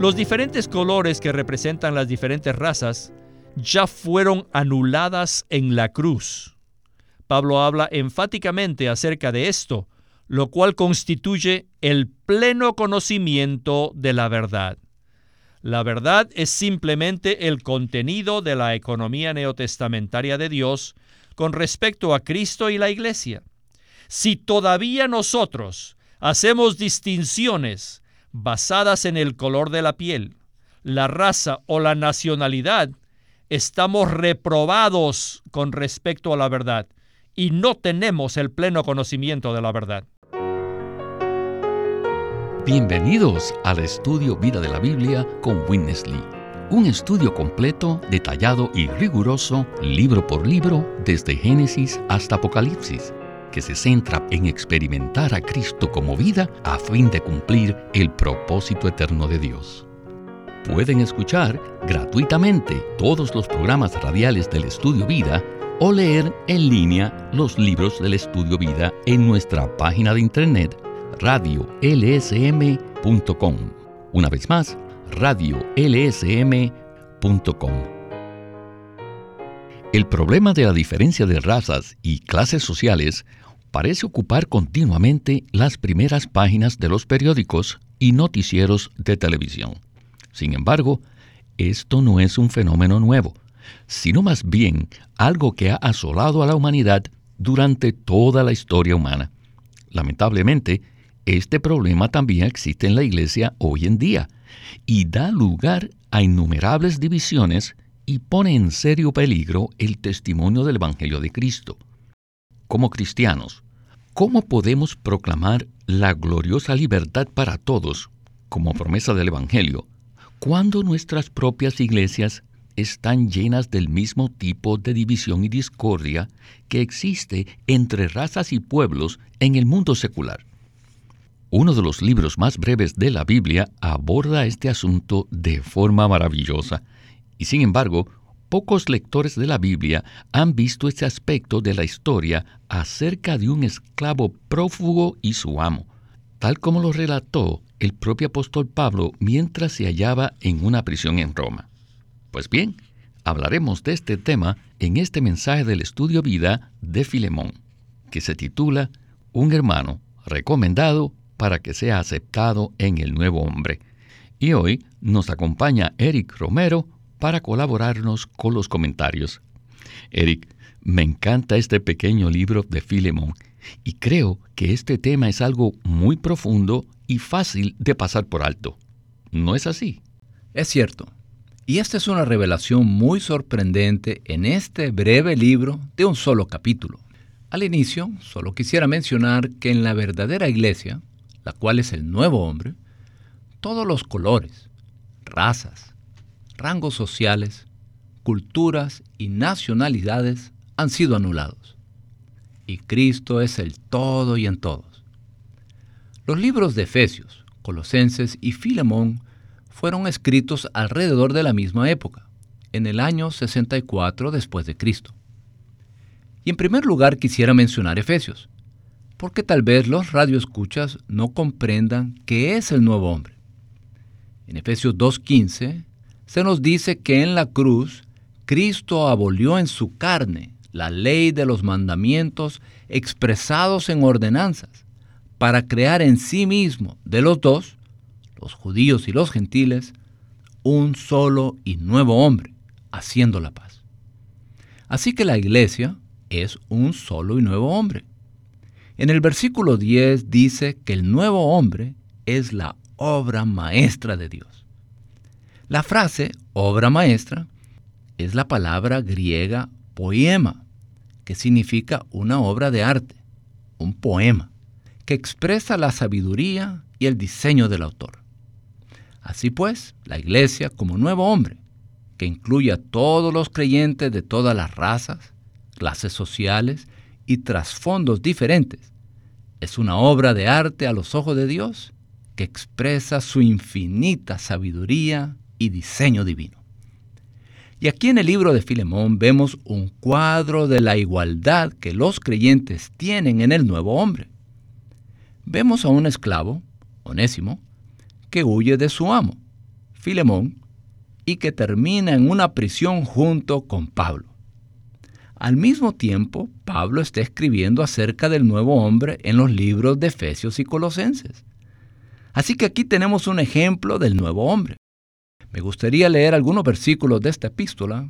Los diferentes colores que representan las diferentes razas ya fueron anuladas en la cruz. Pablo habla enfáticamente acerca de esto, lo cual constituye el pleno conocimiento de la verdad. La verdad es simplemente el contenido de la economía neotestamentaria de Dios con respecto a Cristo y la Iglesia. Si todavía nosotros hacemos distinciones basadas en el color de la piel, la raza o la nacionalidad, estamos reprobados con respecto a la verdad y no tenemos el pleno conocimiento de la verdad. Bienvenidos al estudio Vida de la Biblia con Witness Lee. Un estudio completo, detallado y riguroso, libro por libro, desde Génesis hasta Apocalipsis, que se centra en experimentar a Cristo como vida a fin de cumplir el propósito eterno de Dios. Pueden escuchar gratuitamente todos los programas radiales del Estudio Vida o leer en línea los libros del Estudio Vida en nuestra página de internet radiolsm.com. Una vez más, radiolsm.com. El problema de la diferencia de razas y clases sociales parece ocupar continuamente las primeras páginas de los periódicos y noticieros de televisión. Sin embargo, esto no es un fenómeno nuevo, sino más bien algo que ha asolado a la humanidad durante toda la historia humana. Lamentablemente, este problema también existe en la iglesia hoy en día y da lugar a innumerables divisiones y pone en serio peligro el testimonio del Evangelio de Cristo. Como cristianos, ¿cómo podemos proclamar la gloriosa libertad para todos, como promesa del Evangelio, cuando nuestras propias iglesias están llenas del mismo tipo de división y discordia que existe entre razas y pueblos en el mundo secular? Uno de los libros más breves de la Biblia aborda este asunto de forma maravillosa, y sin embargo, pocos lectores de la Biblia han visto este aspecto de la historia acerca de un esclavo prófugo y su amo, tal como lo relató el propio apóstol Pablo mientras se hallaba en una prisión en Roma. Pues bien, hablaremos de este tema en este mensaje del estudio vida de Filemón, que se titula Un hermano recomendado para que sea aceptado en el nuevo hombre. Y hoy nos acompaña Eric Romero para colaborarnos con los comentarios. Eric, me encanta este pequeño libro de Filemón y creo que este tema es algo muy profundo y fácil de pasar por alto. ¿No es así? Es cierto. Y esta es una revelación muy sorprendente en este breve libro de un solo capítulo. Al inicio, solo quisiera mencionar que en la verdadera iglesia, la cual es el nuevo hombre, todos los colores, razas, rangos sociales, culturas y nacionalidades han sido anulados. Y Cristo es el todo y en todos. Los libros de Efesios, Colosenses y Filemón fueron escritos alrededor de la misma época, en el año 64 después de Cristo. Y en primer lugar quisiera mencionar Efesios, porque tal vez los radioescuchas no comprendan qué es el nuevo hombre. En Efesios 2.15 se nos dice que en la cruz Cristo abolió en su carne la ley de los mandamientos expresados en ordenanzas, para crear en sí mismo de los dos, los judíos y los gentiles, un solo y nuevo hombre, haciendo la paz. Así que la iglesia es un solo y nuevo hombre. En el versículo 10 dice que el nuevo hombre es la obra maestra de Dios. La frase obra maestra es la palabra griega poema, que significa una obra de arte, un poema, que expresa la sabiduría y el diseño del autor. Así pues, la iglesia como nuevo hombre, que incluye a todos los creyentes de todas las razas, clases sociales y trasfondos diferentes. Es una obra de arte a los ojos de Dios que expresa su infinita sabiduría y diseño divino. Y aquí en el libro de Filemón vemos un cuadro de la igualdad que los creyentes tienen en el nuevo hombre. Vemos a un esclavo, Onésimo, que huye de su amo, Filemón, y que termina en una prisión junto con Pablo. Al mismo tiempo, Pablo está escribiendo acerca del nuevo hombre en los libros de Efesios y Colosenses. Así que aquí tenemos un ejemplo del nuevo hombre. Me gustaría leer algunos versículos de esta epístola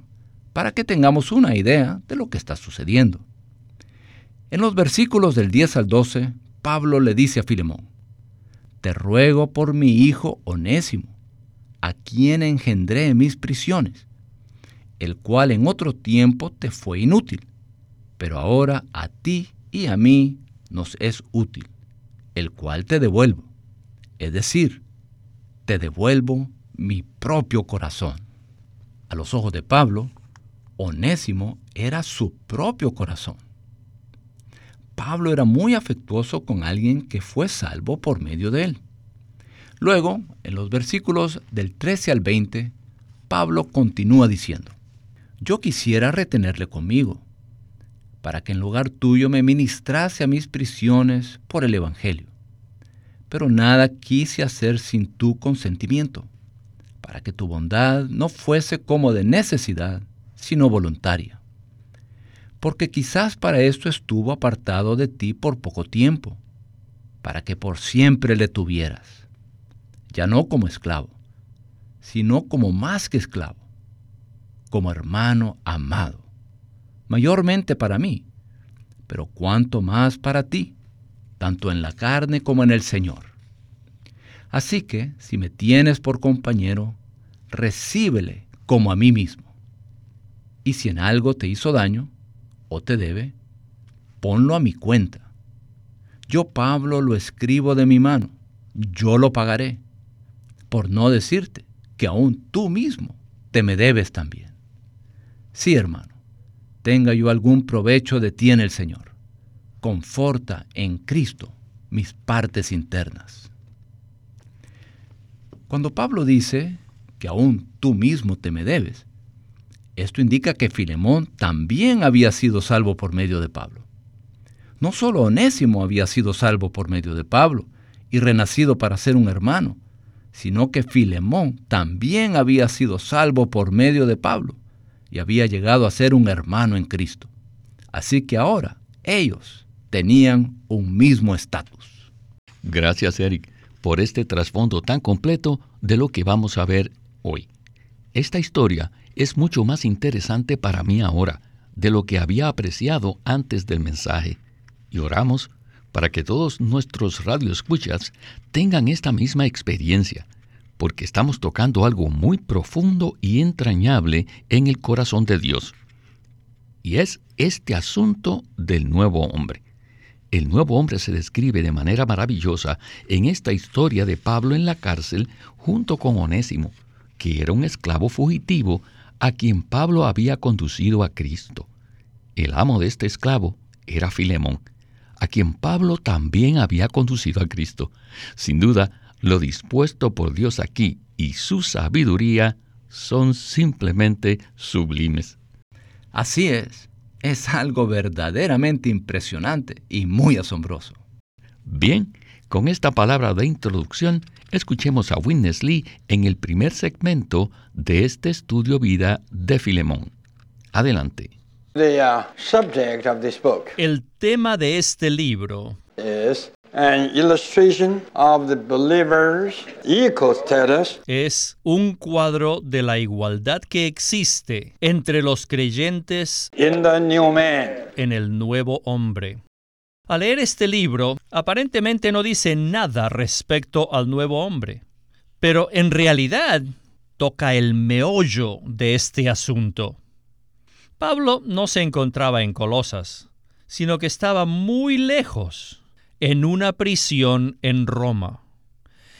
para que tengamos una idea de lo que está sucediendo. En los versículos del 10 al 12, Pablo le dice a Filemón, Te ruego por mi hijo onésimo, a quien engendré en mis prisiones, el cual en otro tiempo te fue inútil, pero ahora a ti y a mí nos es útil, el cual te devuelvo, es decir, te devuelvo mi propio corazón. A los ojos de Pablo, Onésimo era su propio corazón. Pablo era muy afectuoso con alguien que fue salvo por medio de él. Luego, en los versículos del 13 al 20, Pablo continúa diciendo, Yo quisiera retenerle conmigo, para que en lugar tuyo me ministrase a mis prisiones por el Evangelio. Pero nada quise hacer sin tu consentimiento, para que tu bondad no fuese como de necesidad, sino voluntaria. Porque quizás para esto estuvo apartado de ti por poco tiempo, para que por siempre le tuvieras ya no como esclavo, sino como más que esclavo, como hermano amado, mayormente para mí, pero cuanto más para ti, tanto en la carne como en el Señor. Así que, si me tienes por compañero, recíbele como a mí mismo. Y si en algo te hizo daño o te debe, ponlo a mi cuenta. Yo, Pablo, lo escribo de mi mano, yo lo pagaré por no decirte que aún tú mismo te me debes también. Sí, hermano, tenga yo algún provecho de ti en el Señor. Conforta en Cristo mis partes internas. Cuando Pablo dice que aún tú mismo te me debes, esto indica que Filemón también había sido salvo por medio de Pablo. No solo Onésimo había sido salvo por medio de Pablo y renacido para ser un hermano, sino que Filemón también había sido salvo por medio de Pablo y había llegado a ser un hermano en Cristo. Así que ahora ellos tenían un mismo estatus. Gracias, Eric, por este trasfondo tan completo de lo que vamos a ver hoy. Esta historia es mucho más interesante para mí ahora de lo que había apreciado antes del mensaje. Y oramos para que todos nuestros radioescuchas tengan esta misma experiencia, porque estamos tocando algo muy profundo y entrañable en el corazón de Dios. Y es este asunto del nuevo hombre. El nuevo hombre se describe de manera maravillosa en esta historia de Pablo en la cárcel junto con Onésimo, que era un esclavo fugitivo a quien Pablo había conducido a Cristo. El amo de este esclavo era Filemón, a quien Pablo también había conducido a Cristo. Sin duda, lo dispuesto por Dios aquí y su sabiduría son simplemente sublimes. Así es, es algo verdaderamente impresionante y muy asombroso. Bien, con esta palabra de introducción, escuchemos a Witness Lee en el primer segmento de este estudio vida de Filemón. Adelante. Uh, El tema de este libro es un cuadro de la igualdad que existe entre los creyentes en el nuevo hombre. Al leer este libro, aparentemente no dice nada respecto al nuevo hombre, pero en realidad toca el meollo de este asunto. Pablo no se encontraba en Colosas, sino que estaba muy lejos, en una prisión en Roma.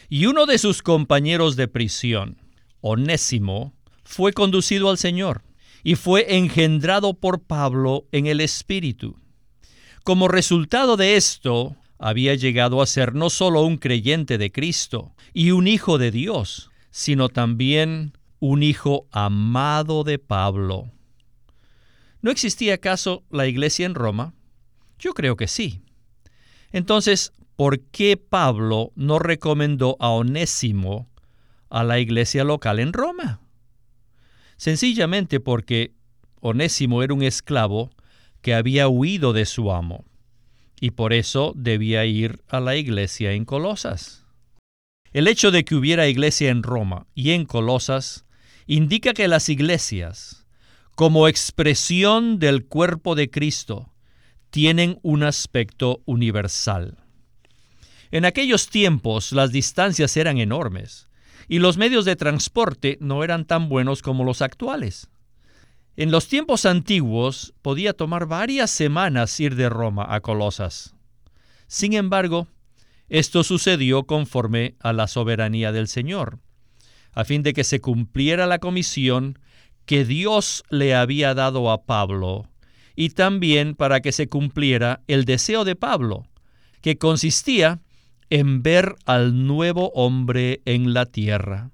Y uno de sus compañeros de prisión, Onésimo, fue conducido al Señor y fue engendrado por Pablo en el Espíritu. Como resultado de esto, había llegado a ser no solo un creyente de Cristo y un hijo de Dios, sino también un hijo amado de Pablo. ¿No existía acaso la iglesia en Roma? Yo creo que sí. Entonces, ¿por qué Pablo no recomendó a Onésimo a la iglesia local en Roma? Sencillamente porque Onésimo era un esclavo que había huido de su amo y por eso debía ir a la iglesia en Colosas. El hecho de que hubiera iglesia en Roma y en Colosas indica que las iglesias, como expresión del cuerpo de Cristo, tienen un aspecto universal. En aquellos tiempos las distancias eran enormes y los medios de transporte no eran tan buenos como los actuales. En los tiempos antiguos podía tomar varias semanas ir de Roma a Colosas. Sin embargo, esto sucedió conforme a la soberanía del Señor, a fin de que se cumpliera la comisión que Dios le había dado a Pablo, y también para que se cumpliera el deseo de Pablo, que consistía en ver al nuevo hombre en la tierra.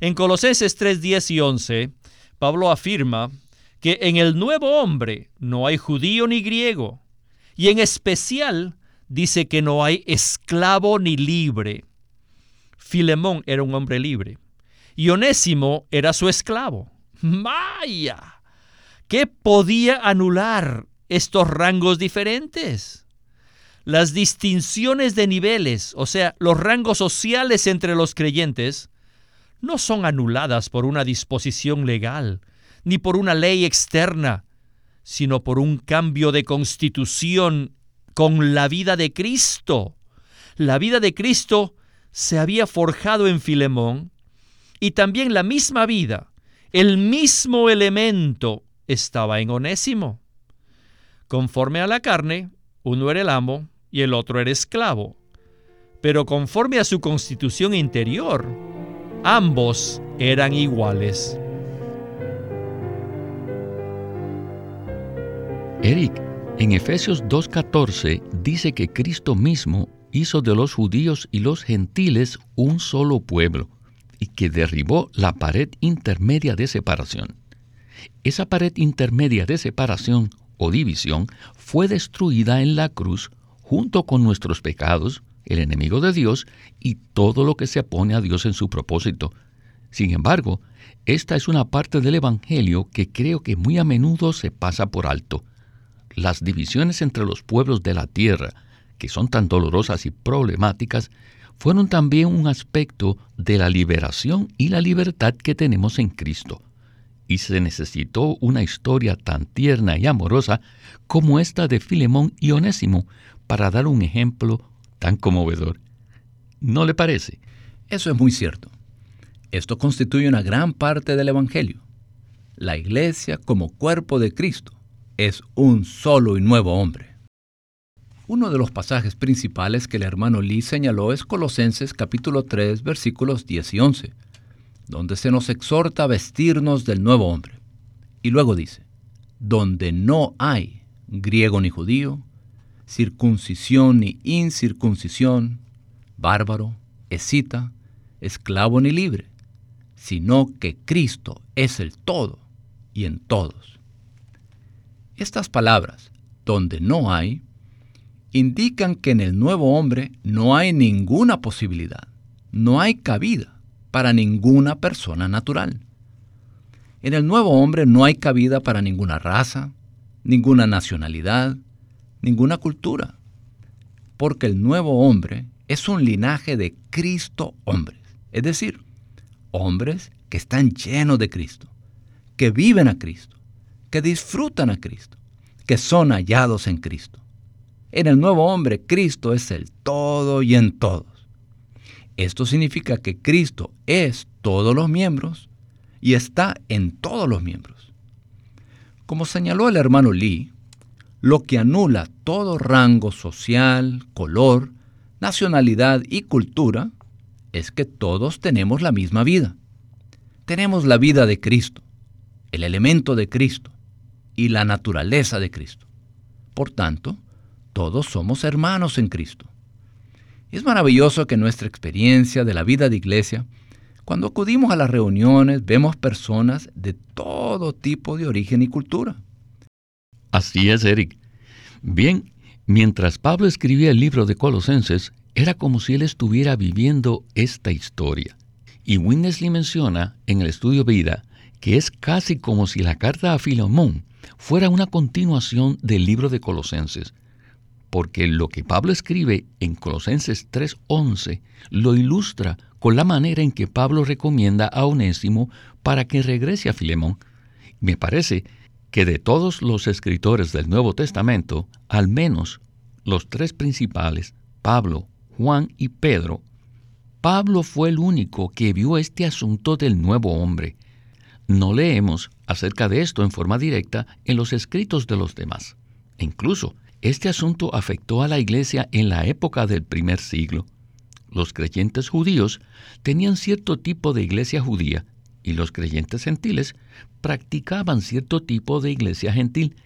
En Colosenses 3, 10 y 11, Pablo afirma que en el nuevo hombre no hay judío ni griego, y en especial dice que no hay esclavo ni libre. Filemón era un hombre libre, y Onésimo era su esclavo. ¡Maya! ¿Qué podía anular estos rangos diferentes? Las distinciones de niveles, o sea, los rangos sociales entre los creyentes, no son anuladas por una disposición legal, ni por una ley externa, sino por un cambio de constitución con la vida de Cristo. La vida de Cristo se había forjado en Filemón y también la misma vida, el mismo elemento estaba en Onésimo. Conforme a la carne, uno era el amo y el otro era esclavo. Pero conforme a su constitución interior, ambos eran iguales. Eric, en Efesios 2.14 dice que Cristo mismo hizo de los judíos y los gentiles un solo pueblo y que derribó la pared intermedia de separación. Esa pared intermedia de separación o división fue destruida en la cruz junto con nuestros pecados, el enemigo de Dios y todo lo que se opone a Dios en su propósito. Sin embargo, esta es una parte del Evangelio que creo que muy a menudo se pasa por alto. Las divisiones entre los pueblos de la tierra, que son tan dolorosas y problemáticas, fueron también un aspecto de la liberación y la libertad que tenemos en Cristo. Y se necesitó una historia tan tierna y amorosa como esta de Filemón y Onésimo para dar un ejemplo tan conmovedor. ¿No le parece? Eso es muy cierto. Esto constituye una gran parte del Evangelio. La iglesia como cuerpo de Cristo es un solo y nuevo hombre. Uno de los pasajes principales que el hermano Lee señaló es Colosenses capítulo 3 versículos 10 y 11, donde se nos exhorta a vestirnos del nuevo hombre. Y luego dice, donde no hay griego ni judío, circuncisión ni incircuncisión, bárbaro, escita, esclavo ni libre, sino que Cristo es el todo y en todos. Estas palabras, donde no hay, indican que en el nuevo hombre no hay ninguna posibilidad, no hay cabida para ninguna persona natural. En el nuevo hombre no hay cabida para ninguna raza, ninguna nacionalidad, ninguna cultura, porque el nuevo hombre es un linaje de Cristo hombres, es decir, hombres que están llenos de Cristo, que viven a Cristo, que disfrutan a Cristo, que son hallados en Cristo. En el nuevo hombre, Cristo es el todo y en todos. Esto significa que Cristo es todos los miembros y está en todos los miembros. Como señaló el hermano Lee, lo que anula todo rango social, color, nacionalidad y cultura es que todos tenemos la misma vida. Tenemos la vida de Cristo, el elemento de Cristo y la naturaleza de Cristo. Por tanto, todos somos hermanos en Cristo. Es maravilloso que nuestra experiencia de la vida de iglesia, cuando acudimos a las reuniones, vemos personas de todo tipo de origen y cultura. Así es, Eric. Bien, mientras Pablo escribía el libro de Colosenses, era como si él estuviera viviendo esta historia. Y Winnesley menciona en el estudio Vida que es casi como si la carta a Filemón fuera una continuación del libro de Colosenses, porque lo que Pablo escribe en Colosenses 3:11 lo ilustra con la manera en que Pablo recomienda a Onésimo para que regrese a Filemón. Me parece que de todos los escritores del Nuevo Testamento, al menos los tres principales, Pablo, Juan y Pedro, Pablo fue el único que vio este asunto del nuevo hombre. No leemos acerca de esto en forma directa en los escritos de los demás. incluso, este asunto afectó a la iglesia en la época del primer siglo. Los creyentes judíos tenían cierto tipo de iglesia judía y los creyentes gentiles practicaban cierto tipo de iglesia gentil.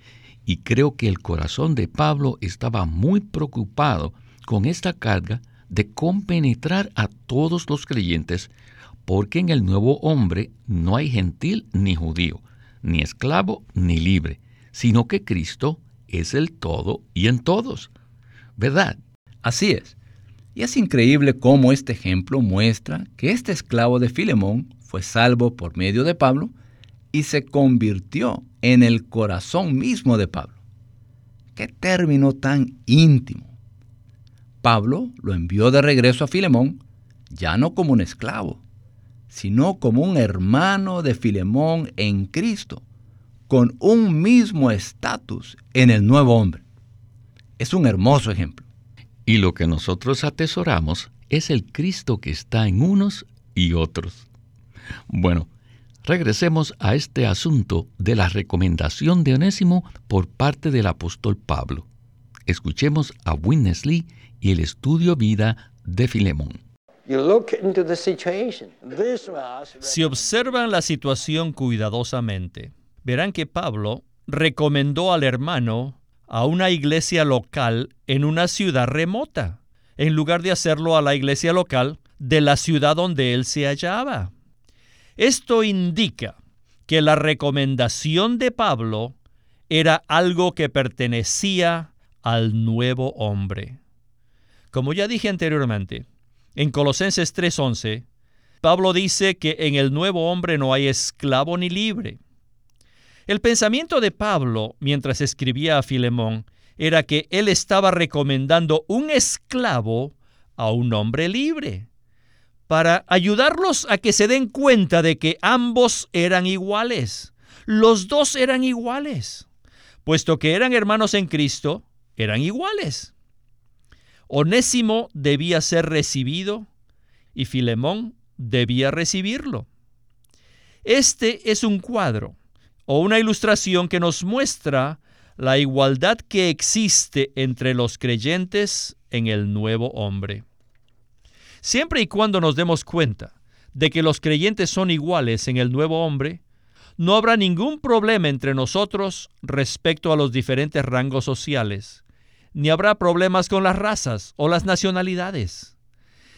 Y creo que el corazón de Pablo estaba muy preocupado con esta carga de compenetrar a todos los creyentes, porque en el nuevo hombre no hay gentil ni judío, ni esclavo ni libre, sino que Cristo es el todo y en todos. ¿Verdad? Así es. Y es increíble cómo este ejemplo muestra que este esclavo de Filemón fue salvo por medio de Pablo y se convirtió en el corazón mismo de Pablo. Qué término tan íntimo. Pablo lo envió de regreso a Filemón, ya no como un esclavo, sino como un hermano de Filemón en Cristo, con un mismo estatus en el nuevo hombre. Es un hermoso ejemplo. Y lo que nosotros atesoramos es el Cristo que está en unos y otros. Bueno, regresemos a este asunto de la recomendación de Onésimo por parte del apóstol Pablo. Escuchemos a Witness Lee y el estudio vida de Filemón. Si observan la situación cuidadosamente, verán que Pablo recomendó al hermano a una iglesia local en una ciudad remota, en lugar de hacerlo a la iglesia local de la ciudad donde él se hallaba. Esto indica que la recomendación de Pablo era algo que pertenecía al nuevo hombre. Como ya dije anteriormente, en Colosenses 3:11, Pablo dice que en el nuevo hombre no hay esclavo ni libre. El pensamiento de Pablo mientras escribía a Filemón era que él estaba recomendando un esclavo a un hombre libre, para ayudarlos a que se den cuenta de que ambos eran iguales. Los dos eran iguales. Puesto que eran hermanos en Cristo, eran iguales. Onésimo debía ser recibido y Filemón debía recibirlo. Este es un cuadro o una ilustración que nos muestra la igualdad que existe entre los creyentes en el nuevo hombre. Siempre y cuando nos demos cuenta de que los creyentes son iguales en el nuevo hombre, no habrá ningún problema entre nosotros respecto a los diferentes rangos sociales, ni habrá problemas con las razas o las nacionalidades.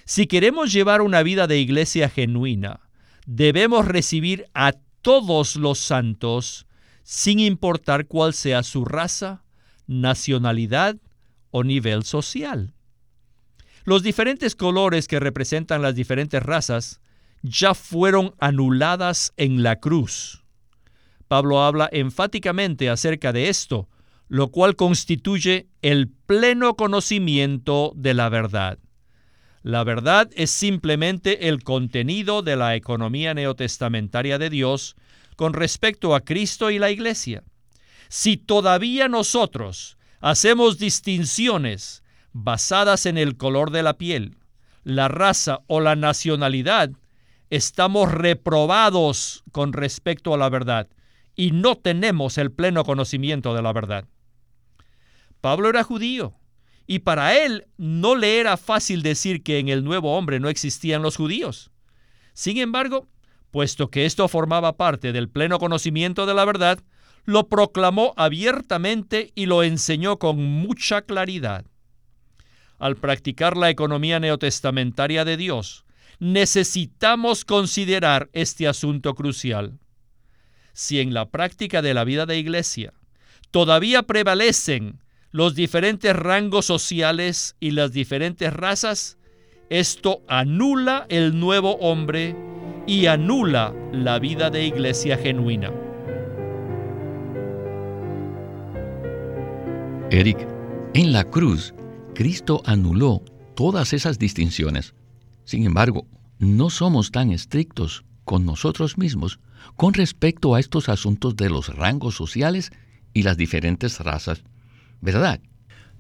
Si queremos llevar una vida de iglesia genuina, debemos recibir a todos los santos sin importar cuál sea su raza, nacionalidad o nivel social. Los diferentes colores que representan las diferentes razas ya fueron anuladas en la cruz. Pablo habla enfáticamente acerca de esto lo cual constituye el pleno conocimiento de la verdad. La verdad es simplemente el contenido de la economía neotestamentaria de Dios con respecto a Cristo y la Iglesia. Si todavía nosotros hacemos distinciones basadas en el color de la piel, la raza o la nacionalidad, estamos reprobados con respecto a la verdad y no tenemos el pleno conocimiento de la verdad. Pablo era judío y para él no le era fácil decir que en el nuevo hombre no existían los judíos. Sin embargo, puesto que esto formaba parte del pleno conocimiento de la verdad, lo proclamó abiertamente y lo enseñó con mucha claridad. Al practicar la economía neotestamentaria de Dios, necesitamos considerar este asunto crucial. Si en la práctica de la vida de iglesia todavía prevalecen los diferentes rangos sociales y las diferentes razas, Esto anula el nuevo hombre y anula la vida de iglesia genuina. Eric, en la cruz, Cristo anuló todas esas distinciones. Sin embargo, no somos tan estrictos con nosotros mismos con respecto a estos asuntos de los rangos sociales y las diferentes razas, ¿verdad?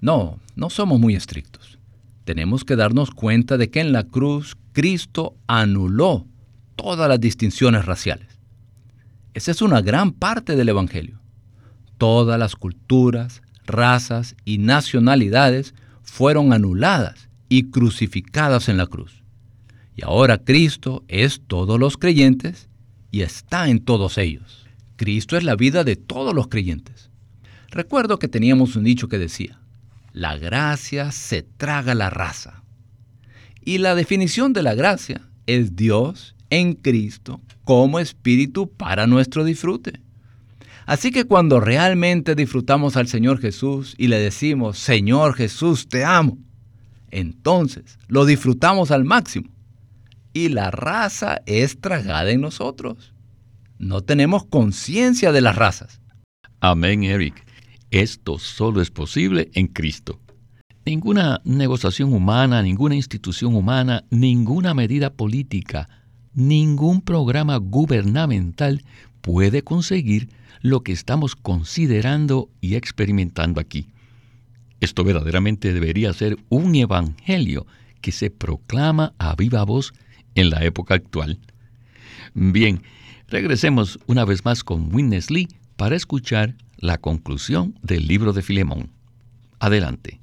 No, no somos muy estrictos. Tenemos que darnos cuenta de que en la cruz Cristo anuló todas las distinciones raciales. Esa es una gran parte del Evangelio. Todas las culturas, razas y nacionalidades fueron anuladas y crucificadas en la cruz. Y ahora Cristo es todos los creyentes y está en todos ellos. Cristo es la vida de todos los creyentes. Recuerdo que teníamos un dicho que decía, la gracia se traga la raza. Y la definición de la gracia es Dios en Cristo como espíritu para nuestro disfrute. Así que cuando realmente disfrutamos al Señor Jesús y le decimos, Señor Jesús, te amo, entonces lo disfrutamos al máximo. Y la raza es tragada en nosotros. No tenemos conciencia de las razas. Amén, Eric. Esto solo es posible en Cristo. Ninguna negociación humana, ninguna institución humana, ninguna medida política, ningún programa gubernamental puede conseguir lo que estamos considerando y experimentando aquí. Esto verdaderamente debería ser un evangelio que se proclama a viva voz en la época actual. Bien, regresemos una vez más con Witness Lee para escuchar la conclusión del libro de Filemón. Adelante.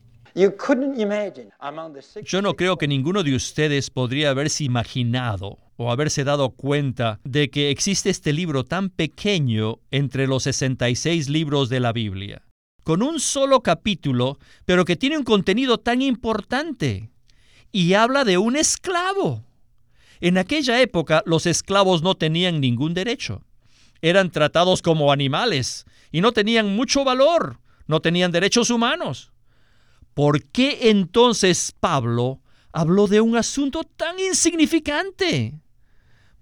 Yo no creo que ninguno de ustedes podría haberse imaginado o haberse dado cuenta de que existe este libro tan pequeño entre los 66 libros de la Biblia, con un solo capítulo, pero que tiene un contenido tan importante y habla de un esclavo. En aquella época los esclavos no tenían ningún derecho. Eran tratados como animales y no tenían mucho valor, no tenían derechos humanos. ¿Por qué entonces Pablo habló de un asunto tan insignificante?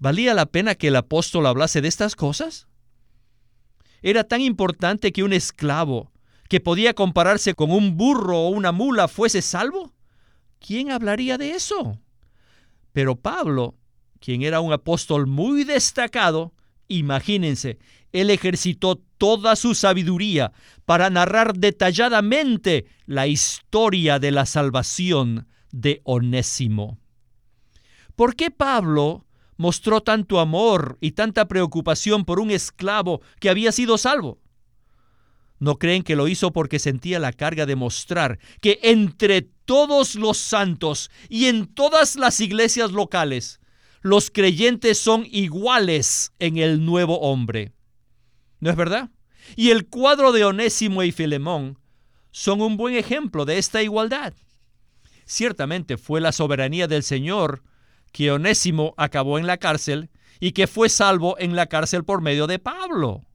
¿Valía la pena que el apóstol hablase de estas cosas? ¿Era tan importante que un esclavo, que podía compararse con un burro o una mula, fuese salvo? ¿Quién hablaría de eso? Pero Pablo, quien era un apóstol muy destacado, imagínense, él ejercitó toda su sabiduría para narrar detalladamente la historia de la salvación de Onésimo. ¿Por qué Pablo mostró tanto amor y tanta preocupación por un esclavo que había sido salvo? ¿No creen que lo hizo porque sentía la carga de mostrar que entre todos los santos y en todas las iglesias locales, los creyentes son iguales en el nuevo hombre? ¿No es verdad? Y el cuadro de Onésimo y Filemón son un buen ejemplo de esta igualdad. Ciertamente fue la soberanía del Señor que Onésimo acabó en la cárcel y que fue salvo en la cárcel por medio de Pablo.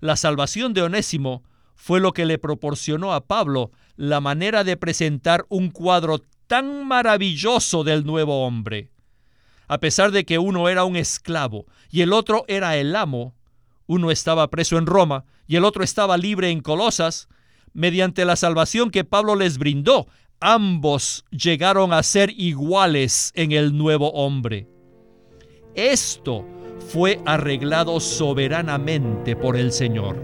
La salvación de Onésimo fue lo que le proporcionó a Pablo la manera de presentar un cuadro tan maravilloso del nuevo hombre. A pesar de que uno era un esclavo y el otro era el amo, uno estaba preso en Roma y el otro estaba libre en Colosas, mediante la salvación que Pablo les brindó, ambos llegaron a ser iguales en el nuevo hombre. Esto fue arreglado soberanamente por el Señor.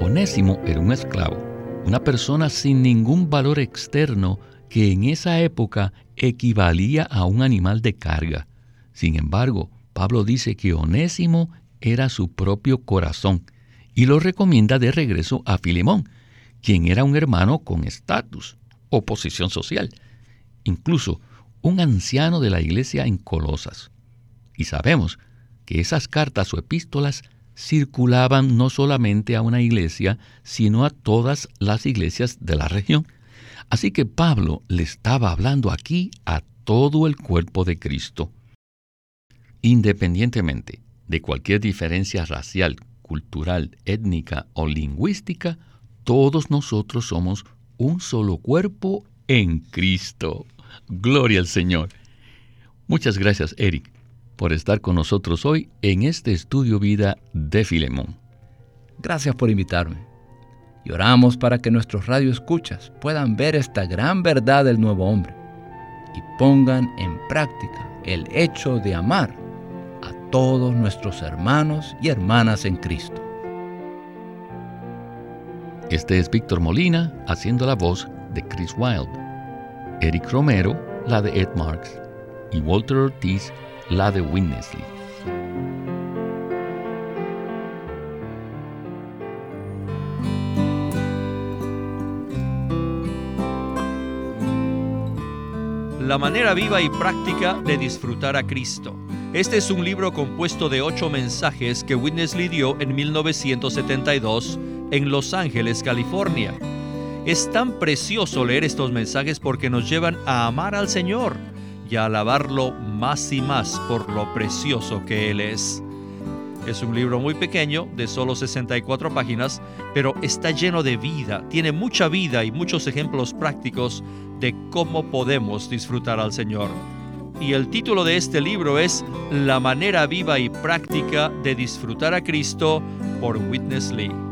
Onésimo era un esclavo, una persona sin ningún valor externo que en esa época equivalía a un animal de carga. Sin embargo, Pablo dice que Onésimo era su propio corazón y lo recomienda de regreso a Filemón, quien era un hermano con estatus o posición social, incluso un anciano de la iglesia en Colosas. Y sabemos que esas cartas o epístolas circulaban no solamente a una iglesia, sino a todas las iglesias de la región. Así que Pablo le estaba hablando aquí a todo el cuerpo de Cristo. Independientemente de cualquier diferencia racial, cultural, étnica o lingüística, todos nosotros somos un solo cuerpo en Cristo. Gloria al Señor. Muchas gracias, Eric, por estar con nosotros hoy en este estudio vida de Filemón. Gracias por invitarme. Y oramos para que nuestros radioescuchas puedan ver esta gran verdad del nuevo hombre y pongan en práctica el hecho de amar a todos nuestros hermanos y hermanas en Cristo. Este es Víctor Molina haciendo la voz de Chris Wilde, Eric Romero la de Ed Marks y Walter Ortiz la de Winnesley. La manera viva y práctica de disfrutar a Cristo. Este es un libro compuesto de ocho mensajes que Winnesley dio en 1972 en Los Ángeles, California. Es tan precioso leer estos mensajes porque nos llevan a amar al Señor y a alabarlo más y más por lo precioso que Él es. Es un libro muy pequeño, de solo 64 páginas, pero está lleno de vida, tiene mucha vida y muchos ejemplos prácticos de cómo podemos disfrutar al Señor. Y el título de este libro es La manera viva y práctica de disfrutar a Cristo por Witness Lee.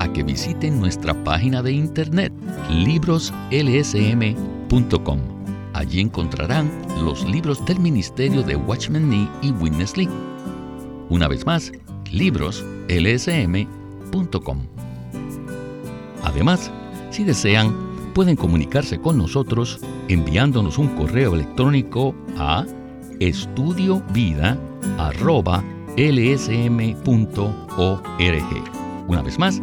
a que visiten nuestra página de internet libroslsm.com. Allí encontrarán los libros del ministerio de Watchman Nee y Witness Lee. Una vez más, libroslsm.com. Además, si desean, pueden comunicarse con nosotros enviándonos un correo electrónico a estudiovida.lsm.org. Una vez más,